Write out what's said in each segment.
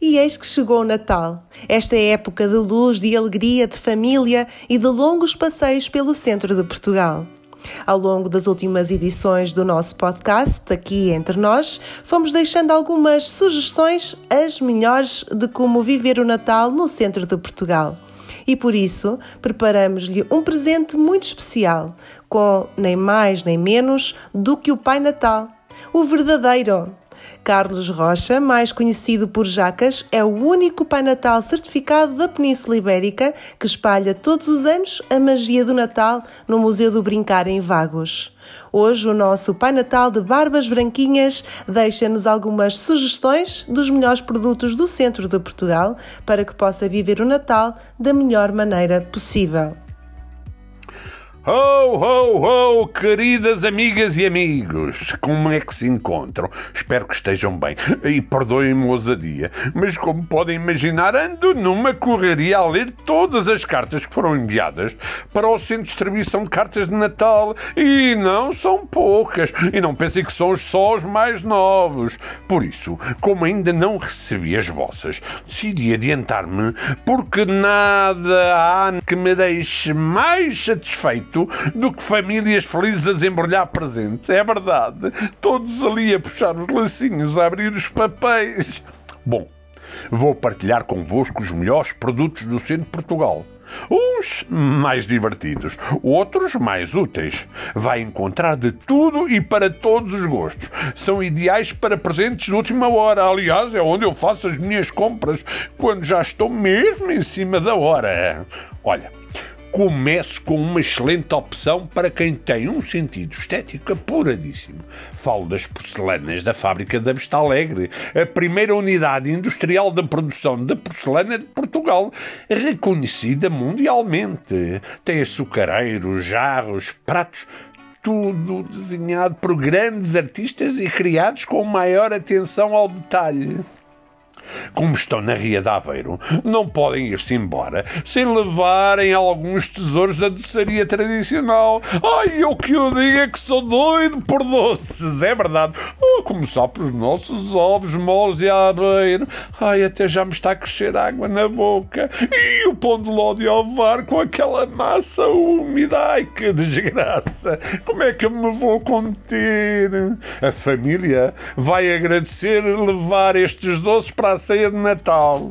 E eis que chegou o Natal. Esta é época de luz, de alegria, de família e de longos passeios pelo centro de Portugal. Ao longo das últimas edições do nosso podcast, aqui entre nós, fomos deixando algumas sugestões, as melhores, de como viver o Natal no centro de Portugal. E por isso, preparamos-lhe um presente muito especial, com nem mais nem menos do que o Pai Natal, o verdadeiro. Carlos Rocha, mais conhecido por Jacas, é o único Pai Natal certificado da Península Ibérica que espalha todos os anos a magia do Natal no Museu do Brincar em Vagos. Hoje, o nosso Pai Natal de Barbas Branquinhas deixa-nos algumas sugestões dos melhores produtos do centro de Portugal para que possa viver o Natal da melhor maneira possível. Ho, ho, ho, queridas amigas e amigos! Como é que se encontram? Espero que estejam bem. E perdoem-me a ousadia, mas como podem imaginar, ando numa correria a ler todas as cartas que foram enviadas para o Centro de Distribuição de Cartas de Natal. E não são poucas. E não pensem que são só os mais novos. Por isso, como ainda não recebi as vossas, decidi adiantar-me, porque nada há que me deixe mais satisfeito do que famílias felizes a desembrulhar presentes. É verdade. Todos ali a puxar os lacinhos, a abrir os papéis. Bom, vou partilhar convosco os melhores produtos do centro de Portugal. Uns mais divertidos, outros mais úteis. Vai encontrar de tudo e para todos os gostos. São ideais para presentes de última hora. Aliás, é onde eu faço as minhas compras quando já estou mesmo em cima da hora. Olha, comece com uma excelente opção para quem tem um sentido estético apuradíssimo. Falo das porcelanas da fábrica da Vista Alegre, a primeira unidade industrial de produção de porcelana de Portugal, reconhecida mundialmente. Tem açucareiros, jarros, pratos tudo desenhado por grandes artistas e criados com maior atenção ao detalhe como estão na Ria de Aveiro, não podem ir-se embora sem levarem alguns tesouros da doçaria tradicional. Ai, eu que o diga que sou doido por doces, é verdade. Oh, começar pelos nossos ovos moles e aveiro. Ai, até já me está a crescer água na boca. E o pão de ló de ovar com aquela massa úmida. Ai, que desgraça. Como é que eu me vou conter? A família vai agradecer levar estes doces para a ceia de Natal.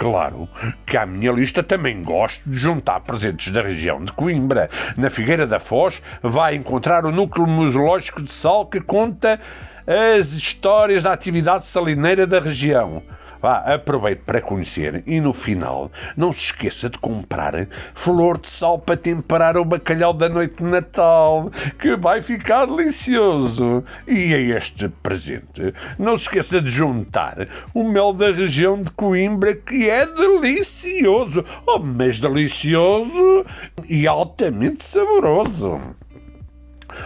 Claro que à minha lista também gosto de juntar presentes da região de Coimbra. Na Figueira da Foz vai encontrar o núcleo museológico de Sal que conta as histórias da atividade salineira da região. Vá, aproveite para conhecer e no final não se esqueça de comprar flor de sal para temperar o bacalhau da noite de Natal, que vai ficar delicioso. E a este presente não se esqueça de juntar o mel da região de Coimbra, que é delicioso, oh, mas delicioso e altamente saboroso.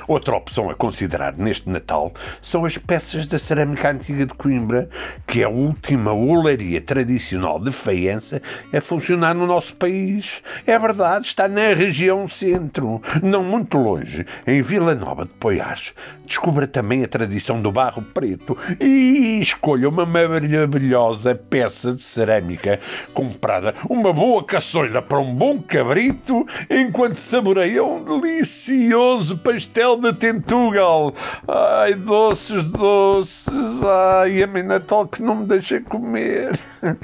Outra opção a considerar neste Natal são as peças da cerâmica antiga de Coimbra, que é a última olaria tradicional de faiança a funcionar no nosso país. É verdade, está na região centro, não muito longe, em Vila Nova de Poiás. Descubra também a tradição do barro preto e escolha uma maravilhosa peça de cerâmica comprada, uma boa caçolha para um bom cabrito, enquanto saboreia um delicioso pastel pastel de Tentugal. Ai, doces, doces. Ai, a minha Natal que não me deixa comer.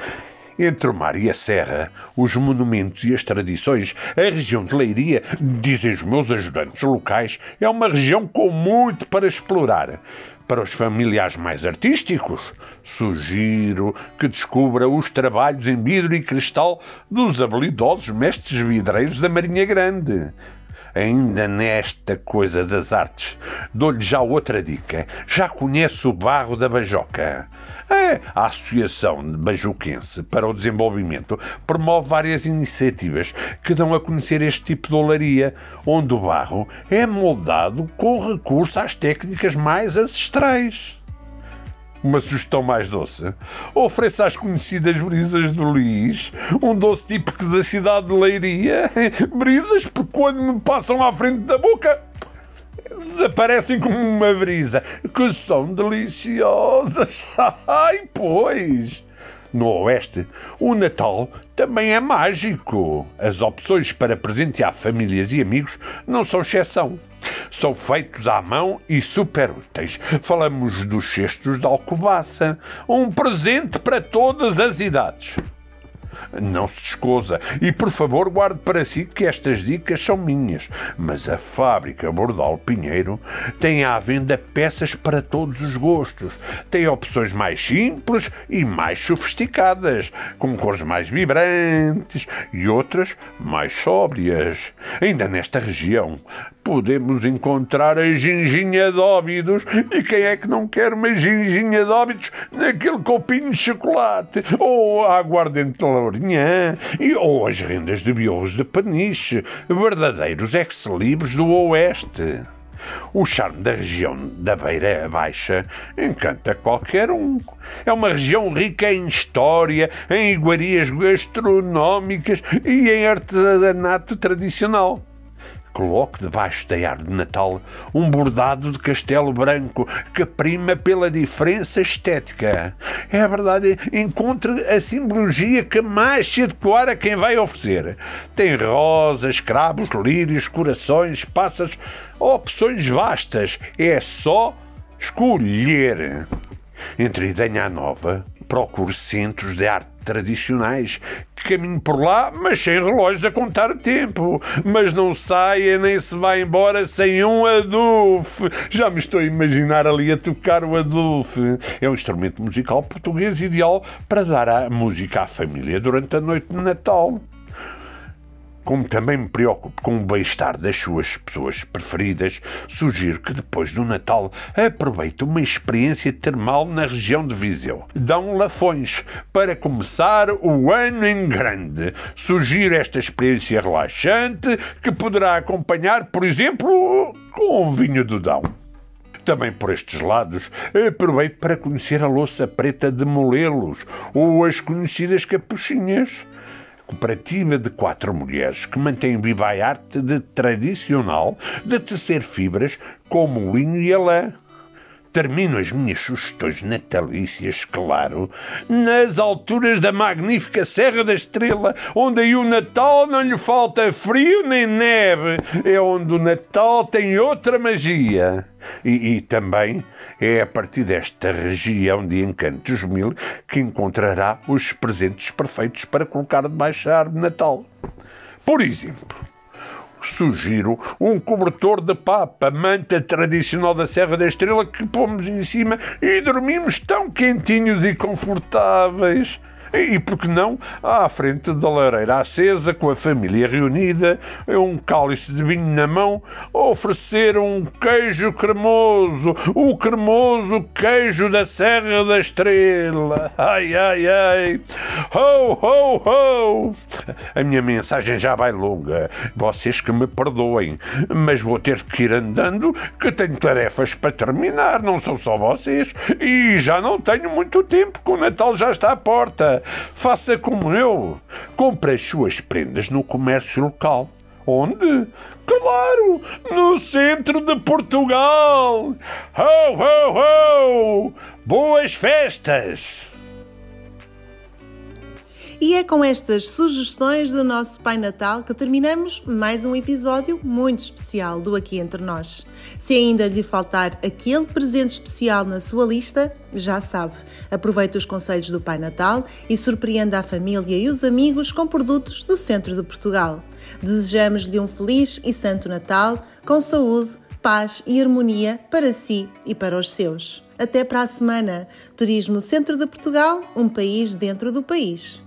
Entre o mar e a serra, os monumentos e as tradições, a região de Leiria, dizem os meus ajudantes locais, é uma região com muito para explorar. Para os familiares mais artísticos, sugiro que descubra os trabalhos em vidro e cristal dos habilidosos mestres vidreiros da Marinha Grande ainda nesta coisa das artes. Dou-lhe já outra dica. Já conhece o barro da Bajoca? É, a Associação de Bajuquense para o Desenvolvimento promove várias iniciativas que dão a conhecer este tipo de olaria, onde o barro é moldado com recurso às técnicas mais ancestrais uma sugestão mais doce. Ofereça às conhecidas brisas do Luís um doce típico da cidade de Leiria. Brisas, porque quando me passam à frente da boca, desaparecem como uma brisa, que são deliciosas. Ai, pois! No Oeste, o Natal também é mágico. As opções para presentear famílias e amigos não são exceção. São feitos à mão e super úteis. Falamos dos cestos de alcobaça, um presente para todas as idades não se escosa. E por favor, guarde para si que estas dicas são minhas. Mas a fábrica Bordal Pinheiro tem à venda peças para todos os gostos. Tem opções mais simples e mais sofisticadas, com cores mais vibrantes e outras mais sóbrias. Ainda nesta região podemos encontrar a ginginha de óbidos. E quem é que não quer uma ginginha de óbidos naquele copinho de chocolate? Ou aguardente de lourinhã? E, ou as rendas de biorros de peniche, verdadeiros ex-libres do Oeste. O charme da região da Beira Baixa encanta qualquer um. É uma região rica em história, em iguarias gastronómicas e em artesanato tradicional. Coloque debaixo da árvore de Natal um bordado de castelo branco que prima pela diferença estética. É verdade, encontre a simbologia que mais se adequar a quem vai oferecer. Tem rosas, cravos, lírios, corações, pássaros, opções vastas. É só escolher. Entre Idanha Nova, procure centros de arte tradicionais. Caminho por lá, mas sem relógios a contar tempo. Mas não saia nem se vá embora sem um adufe. Já me estou a imaginar ali a tocar o adufe. É um instrumento musical português ideal para dar a música à família durante a noite de Natal como também me preocupo com o bem-estar das suas pessoas preferidas, sugiro que depois do Natal aproveite uma experiência termal na região de Viseu. Dão Lafões, para começar o ano em grande. Sugiro esta experiência relaxante que poderá acompanhar, por exemplo, com um vinho do Dão. Também por estes lados, aproveito para conhecer a louça preta de Molelos, ou as conhecidas capuchinhas cooperativa de quatro mulheres que mantém viva a arte de tradicional de tecer fibras como o linho e a lã. Termino as minhas sugestões natalícias, claro, nas alturas da magnífica Serra da Estrela, onde aí o Natal não lhe falta frio nem neve. É onde o Natal tem outra magia. E, e também é a partir desta região de encantos mil que encontrará os presentes perfeitos para colocar debaixo da árvore de Natal. Por exemplo, sugiro um cobertor de papa, manta tradicional da Serra da Estrela que pomos em cima e dormimos tão quentinhos e confortáveis. E, por que não, à frente da lareira acesa, com a família reunida, um cálice de vinho na mão, oferecer um queijo cremoso, o cremoso queijo da Serra da Estrela. Ai, ai, ai. Ho, ho, ho. A minha mensagem já vai longa. Vocês que me perdoem, mas vou ter que ir andando, que tenho tarefas para terminar, não são só vocês. E já não tenho muito tempo, que o Natal já está à porta. Faça como eu. Compre as suas prendas no comércio local. Onde? Claro, no centro de Portugal. Ho, ho, ho! Boas festas! E é com estas sugestões do nosso Pai Natal que terminamos mais um episódio muito especial do Aqui Entre Nós. Se ainda lhe faltar aquele presente especial na sua lista, já sabe, aproveite os conselhos do Pai Natal e surpreenda a família e os amigos com produtos do centro de Portugal. Desejamos-lhe um feliz e santo Natal com saúde, paz e harmonia para si e para os seus. Até para a semana. Turismo Centro de Portugal, um país dentro do país.